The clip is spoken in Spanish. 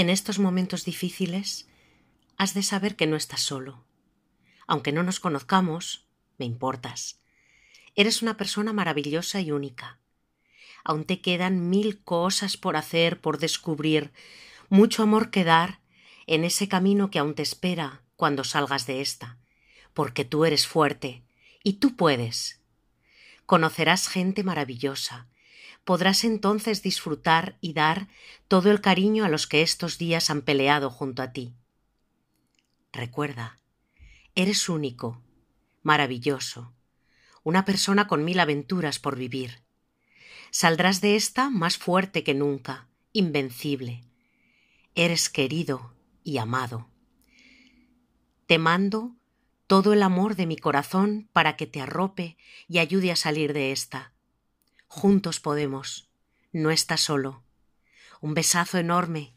En estos momentos difíciles has de saber que no estás solo. Aunque no nos conozcamos, me importas. Eres una persona maravillosa y única. Aún te quedan mil cosas por hacer, por descubrir, mucho amor que dar en ese camino que aún te espera cuando salgas de esta, porque tú eres fuerte y tú puedes. Conocerás gente maravillosa, podrás entonces disfrutar y dar todo el cariño a los que estos días han peleado junto a ti. Recuerda, eres único, maravilloso, una persona con mil aventuras por vivir. Saldrás de esta más fuerte que nunca, invencible. Eres querido y amado. Te mando todo el amor de mi corazón para que te arrope y ayude a salir de esta. Juntos podemos. No estás solo. Un besazo enorme